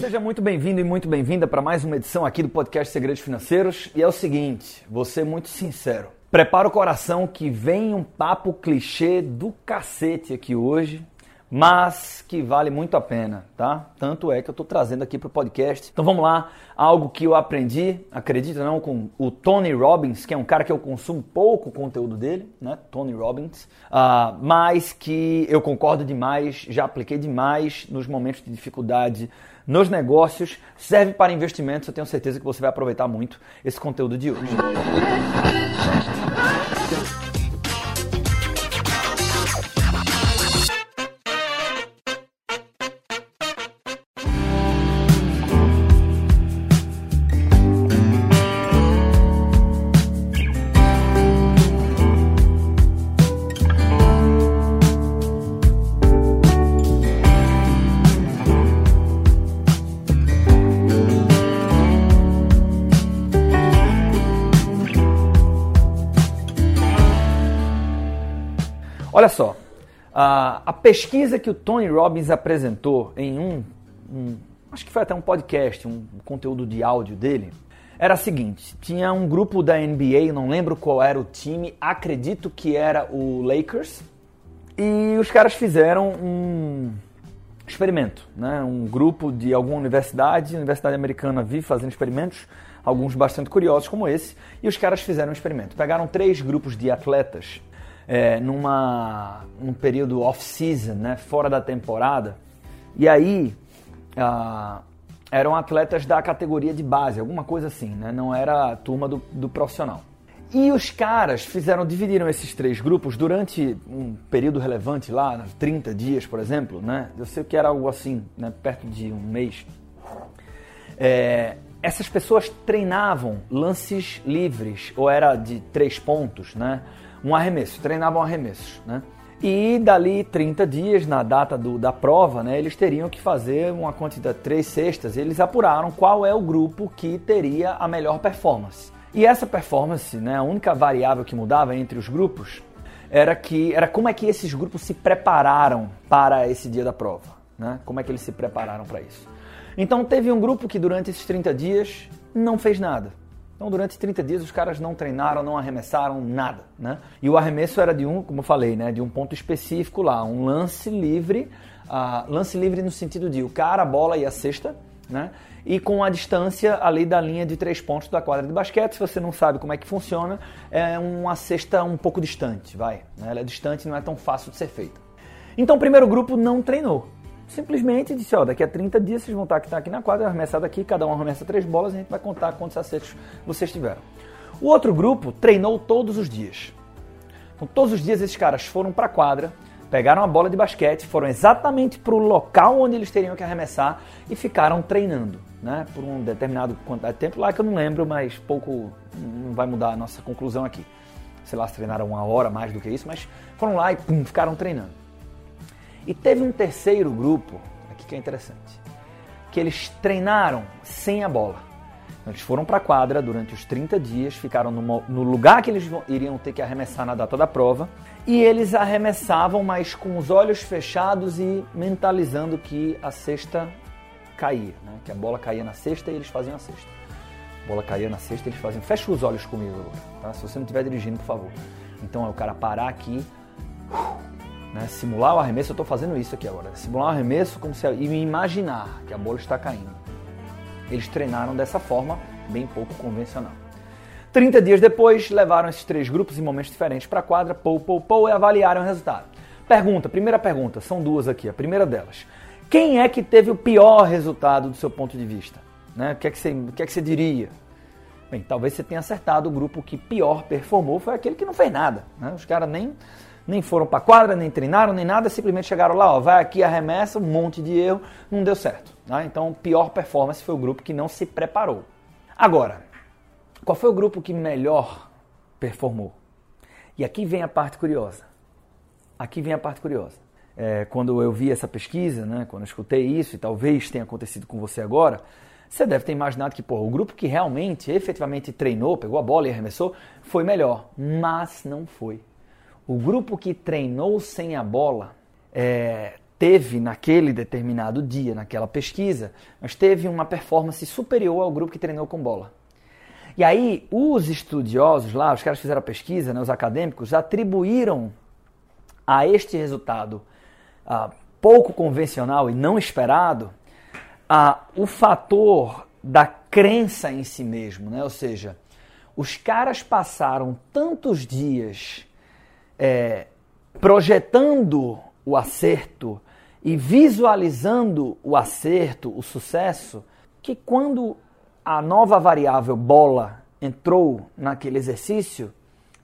Seja muito bem-vindo e muito bem-vinda para mais uma edição aqui do podcast Segredos Financeiros. E é o seguinte, ser muito sincero. Prepara o coração que vem um papo clichê do cacete aqui hoje, mas que vale muito a pena, tá? Tanto é que eu estou trazendo aqui para o podcast. Então vamos lá, algo que eu aprendi, acredita não, com o Tony Robbins, que é um cara que eu consumo pouco conteúdo dele, né? Tony Robbins, uh, mas que eu concordo demais, já apliquei demais nos momentos de dificuldade nos negócios, serve para investimentos. Eu tenho certeza que você vai aproveitar muito esse conteúdo de hoje. Olha só, a, a, pesquisa que o Tony Robbins apresentou em um, um, acho que foi até um podcast, um conteúdo de áudio dele, era a seguinte: tinha um grupo da NBA, não lembro qual era o time, acredito que era o Lakers, e os caras fizeram um experimento, né? Um grupo de alguma universidade, Universidade Americana vive fazendo experimentos, alguns bastante curiosos como esse, e os caras fizeram um experimento. Pegaram três grupos de atletas é, numa, num período off-season, né, fora da temporada. E aí ah, eram atletas da categoria de base, alguma coisa assim, né, não era a turma do, do profissional. E os caras fizeram, dividiram esses três grupos durante um período relevante lá, 30 dias, por exemplo, né? Eu sei que era algo assim, né? perto de um mês. É, essas pessoas treinavam lances livres, ou era de três pontos, né? Um arremesso, treinavam arremessos, né? E dali 30 dias, na data do, da prova, né, eles teriam que fazer uma quantidade de três cestas. Eles apuraram qual é o grupo que teria a melhor performance. E essa performance, né, a única variável que mudava entre os grupos era que era como é que esses grupos se prepararam para esse dia da prova, né? Como é que eles se prepararam para isso? Então teve um grupo que durante esses 30 dias não fez nada então, durante 30 dias, os caras não treinaram, não arremessaram nada, né? E o arremesso era de um, como eu falei, né, de um ponto específico lá, um lance livre, uh, lance livre no sentido de o cara, a bola e a cesta, né? E com a distância ali da linha de três pontos da quadra de basquete, se você não sabe como é que funciona, é uma cesta um pouco distante, vai. Né? Ela é distante, não é tão fácil de ser feita. Então, o primeiro grupo não treinou simplesmente disse, ó, daqui a 30 dias vocês vão estar aqui, aqui na quadra, arremessado aqui, cada um arremessa três bolas, a gente vai contar quantos acertos vocês tiveram. O outro grupo treinou todos os dias. Então, todos os dias esses caras foram para a quadra, pegaram a bola de basquete, foram exatamente para o local onde eles teriam que arremessar e ficaram treinando, né? Por um determinado quantidade de tempo lá que eu não lembro, mas pouco não vai mudar a nossa conclusão aqui. Sei lá se treinaram uma hora mais do que isso, mas foram lá e pum, ficaram treinando. E teve um terceiro grupo, aqui que é interessante, que eles treinaram sem a bola. Eles foram para a quadra durante os 30 dias, ficaram no, no, lugar que eles iriam ter que arremessar na data da prova, e eles arremessavam, mas com os olhos fechados e mentalizando que a cesta caía, né? que a bola caía na cesta e eles faziam a cesta. A bola caía na cesta e eles faziam. Fecha os olhos comigo agora, tá? se você não estiver dirigindo, por favor. Então é o cara parar aqui. Né? Simular o arremesso, eu estou fazendo isso aqui agora. Simular o arremesso como se, e imaginar que a bola está caindo. Eles treinaram dessa forma, bem pouco convencional. 30 dias depois, levaram esses três grupos em momentos diferentes para a quadra, pou, pou, pou, e avaliaram o resultado. Pergunta, primeira pergunta, são duas aqui. A primeira delas, quem é que teve o pior resultado do seu ponto de vista? Né? O, que é que você, o que é que você diria? Bem, talvez você tenha acertado o grupo que pior performou foi aquele que não fez nada. Né? Os caras nem nem foram para quadra, nem treinaram, nem nada, simplesmente chegaram lá, ó, vai aqui, arremessa, um monte de erro, não deu certo. Né? Então, pior performance foi o grupo que não se preparou. Agora, qual foi o grupo que melhor performou? E aqui vem a parte curiosa. Aqui vem a parte curiosa. É, quando eu vi essa pesquisa, né, quando eu escutei isso, e talvez tenha acontecido com você agora, você deve ter imaginado que pô, o grupo que realmente, efetivamente treinou, pegou a bola e arremessou, foi melhor. Mas não foi. O grupo que treinou sem a bola é, teve naquele determinado dia, naquela pesquisa, mas teve uma performance superior ao grupo que treinou com bola. E aí os estudiosos lá, os caras fizeram a pesquisa, né, os acadêmicos, atribuíram a este resultado pouco convencional e não esperado o fator da crença em si mesmo, né? ou seja, os caras passaram tantos dias é, projetando o acerto e visualizando o acerto, o sucesso, que quando a nova variável bola entrou naquele exercício,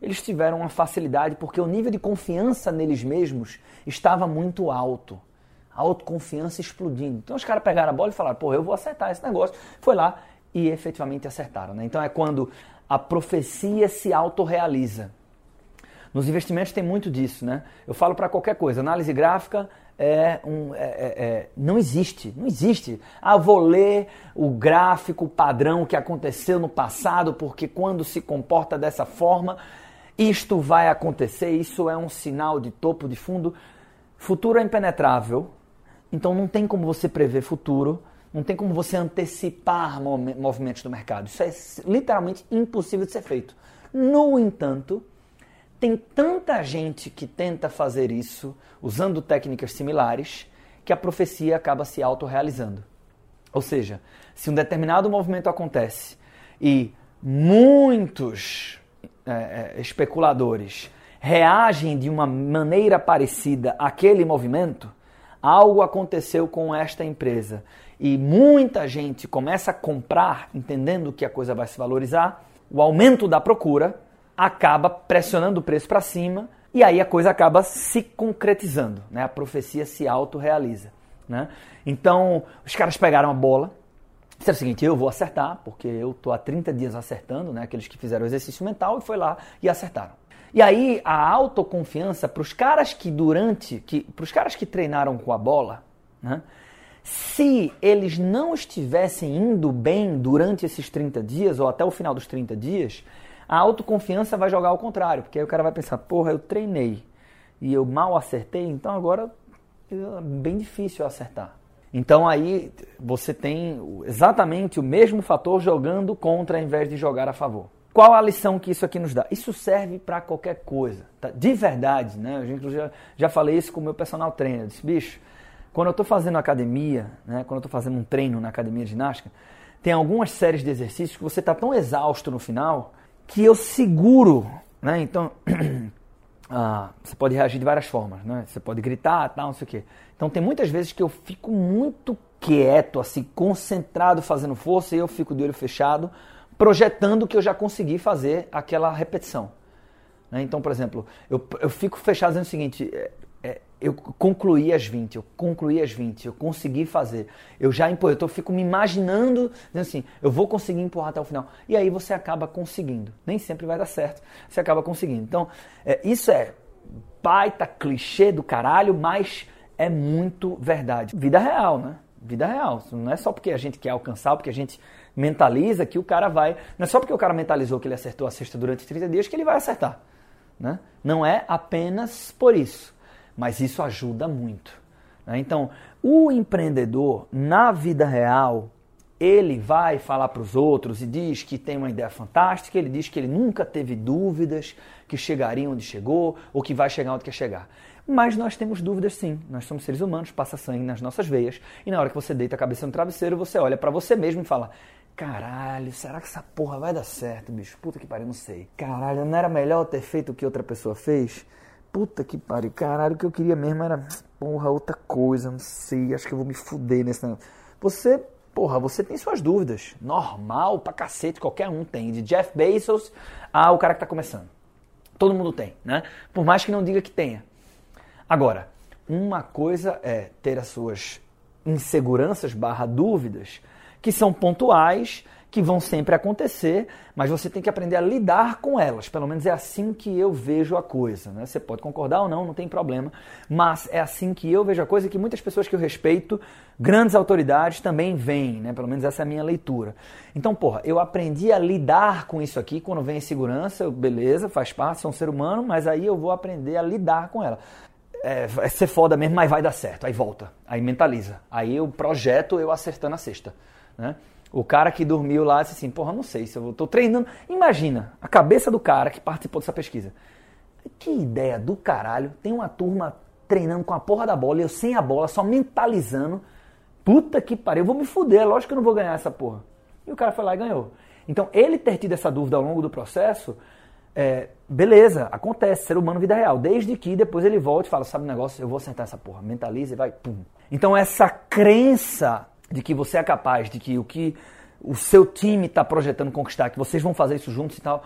eles tiveram uma facilidade porque o nível de confiança neles mesmos estava muito alto. A autoconfiança explodindo. Então os caras pegaram a bola e falaram: pô, eu vou acertar esse negócio. Foi lá e efetivamente acertaram. Né? Então é quando a profecia se autorrealiza. Nos investimentos tem muito disso, né? Eu falo para qualquer coisa, análise gráfica é um, é, é, é, não existe, não existe. Ah, vou ler o gráfico padrão que aconteceu no passado, porque quando se comporta dessa forma, isto vai acontecer. Isso é um sinal de topo, de fundo. Futuro é impenetrável, então não tem como você prever futuro, não tem como você antecipar movimentos do mercado. Isso é literalmente impossível de ser feito. No entanto, tem tanta gente que tenta fazer isso usando técnicas similares que a profecia acaba se autorrealizando. Ou seja, se um determinado movimento acontece e muitos é, é, especuladores reagem de uma maneira parecida àquele movimento, algo aconteceu com esta empresa e muita gente começa a comprar, entendendo que a coisa vai se valorizar, o aumento da procura acaba pressionando o preço para cima e aí a coisa acaba se concretizando, né? A profecia se autorrealiza, né? Então, os caras pegaram a bola, disseram o seguinte, eu vou acertar, porque eu tô há 30 dias acertando, né? Aqueles que fizeram o exercício mental e foi lá e acertaram. E aí a autoconfiança para os caras que durante, que para os caras que treinaram com a bola, né? Se eles não estivessem indo bem durante esses 30 dias ou até o final dos 30 dias, a autoconfiança vai jogar ao contrário, porque aí o cara vai pensar, porra, eu treinei e eu mal acertei, então agora é bem difícil acertar. Então aí você tem exatamente o mesmo fator jogando contra ao invés de jogar a favor. Qual a lição que isso aqui nos dá? Isso serve para qualquer coisa, tá? de verdade, né? Eu já, já falei isso com o meu personal trainer. Eu disse, bicho, quando eu estou fazendo academia, né? quando eu estou fazendo um treino na academia de ginástica, tem algumas séries de exercícios que você está tão exausto no final que eu seguro, né? Então, ah, você pode reagir de várias formas, né? Você pode gritar, tal, não sei o quê. Então, tem muitas vezes que eu fico muito quieto, assim, concentrado, fazendo força, e eu fico de olho fechado, projetando que eu já consegui fazer aquela repetição. Né? Então, por exemplo, eu, eu fico fechado dizendo o seguinte: é, eu concluí as 20, eu concluí as 20, eu consegui fazer. Eu já empurrei, eu fico me imaginando, dizendo assim, eu vou conseguir empurrar até o final. E aí você acaba conseguindo. Nem sempre vai dar certo, você acaba conseguindo. Então, é, isso é baita clichê do caralho, mas é muito verdade. Vida real, né? Vida real. Não é só porque a gente quer alcançar, porque a gente mentaliza que o cara vai. Não é só porque o cara mentalizou que ele acertou a cesta durante 30 dias que ele vai acertar. Né? Não é apenas por isso mas isso ajuda muito. Né? Então, o empreendedor, na vida real, ele vai falar para os outros e diz que tem uma ideia fantástica, ele diz que ele nunca teve dúvidas que chegaria onde chegou ou que vai chegar onde quer chegar. Mas nós temos dúvidas sim. Nós somos seres humanos, passa sangue nas nossas veias e na hora que você deita a cabeça no travesseiro, você olha para você mesmo e fala: Caralho, será que essa porra vai dar certo, bicho? Puta que pariu, não sei. Caralho, não era melhor ter feito o que outra pessoa fez? Puta que pariu, caralho, o que eu queria mesmo era, porra, outra coisa, não sei, acho que eu vou me fuder nesse negócio. Você, porra, você tem suas dúvidas. Normal pra cacete, qualquer um tem. De Jeff Bezos ao cara que tá começando. Todo mundo tem, né? Por mais que não diga que tenha. Agora, uma coisa é ter as suas inseguranças barra dúvidas que são pontuais que vão sempre acontecer, mas você tem que aprender a lidar com elas. Pelo menos é assim que eu vejo a coisa. Né? Você pode concordar ou não, não tem problema, mas é assim que eu vejo a coisa e que muitas pessoas que eu respeito, grandes autoridades, também veem. Né? Pelo menos essa é a minha leitura. Então, porra, eu aprendi a lidar com isso aqui quando vem insegurança, beleza, faz parte, sou um ser humano, mas aí eu vou aprender a lidar com ela é, vai ser foda mesmo, mas vai dar certo. Aí volta, aí mentaliza. Aí o projeto eu acertando a sexta. Né? O cara que dormiu lá disse assim, porra, não sei se eu tô treinando. Imagina a cabeça do cara que participou dessa pesquisa. Que ideia do caralho. Tem uma turma treinando com a porra da bola eu sem a bola, só mentalizando. Puta que pariu, eu vou me fuder, lógico que eu não vou ganhar essa porra. E o cara foi lá e ganhou. Então, ele ter tido essa dúvida ao longo do processo, é, beleza, acontece, ser humano, vida real. Desde que depois ele volte e fala, sabe o negócio, eu vou sentar essa porra, mentaliza e vai, pum. Então, essa crença de que você é capaz, de que o que o seu time está projetando conquistar, que vocês vão fazer isso juntos e tal,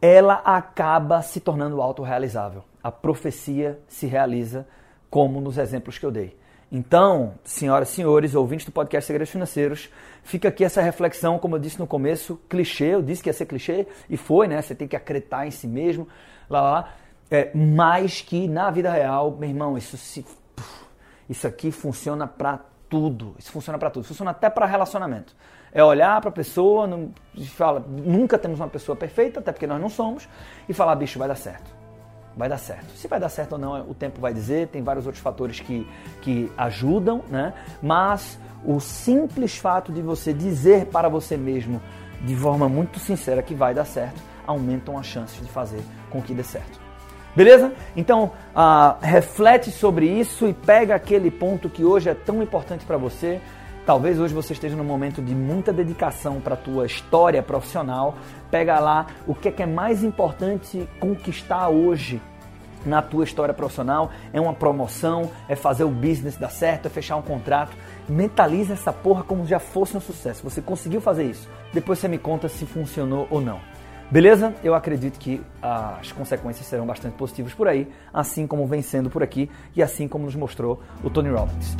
ela acaba se tornando autorrealizável. A profecia se realiza como nos exemplos que eu dei. Então, senhoras e senhores, ouvintes do podcast Segredos Financeiros, fica aqui essa reflexão, como eu disse no começo, clichê, eu disse que ia ser clichê, e foi, né? Você tem que acreditar em si mesmo, lá, lá. É, mas que na vida real, meu irmão, isso, se, isso aqui funciona para tudo. Isso funciona para tudo. Funciona até para relacionamento. É olhar para a pessoa, não, fala, nunca temos uma pessoa perfeita, até porque nós não somos, e falar, bicho, vai dar certo. Vai dar certo. Se vai dar certo ou não, o tempo vai dizer, tem vários outros fatores que, que ajudam, né? Mas o simples fato de você dizer para você mesmo de forma muito sincera que vai dar certo, aumentam as chances de fazer com que dê certo. Beleza? Então, uh, reflete sobre isso e pega aquele ponto que hoje é tão importante para você. Talvez hoje você esteja num momento de muita dedicação para a tua história profissional. Pega lá o que é, que é mais importante conquistar hoje na tua história profissional. É uma promoção, é fazer o business dar certo, é fechar um contrato. Mentaliza essa porra como já fosse um sucesso. Você conseguiu fazer isso. Depois você me conta se funcionou ou não. Beleza? Eu acredito que as consequências serão bastante positivas por aí, assim como vem sendo por aqui e assim como nos mostrou o Tony Robbins.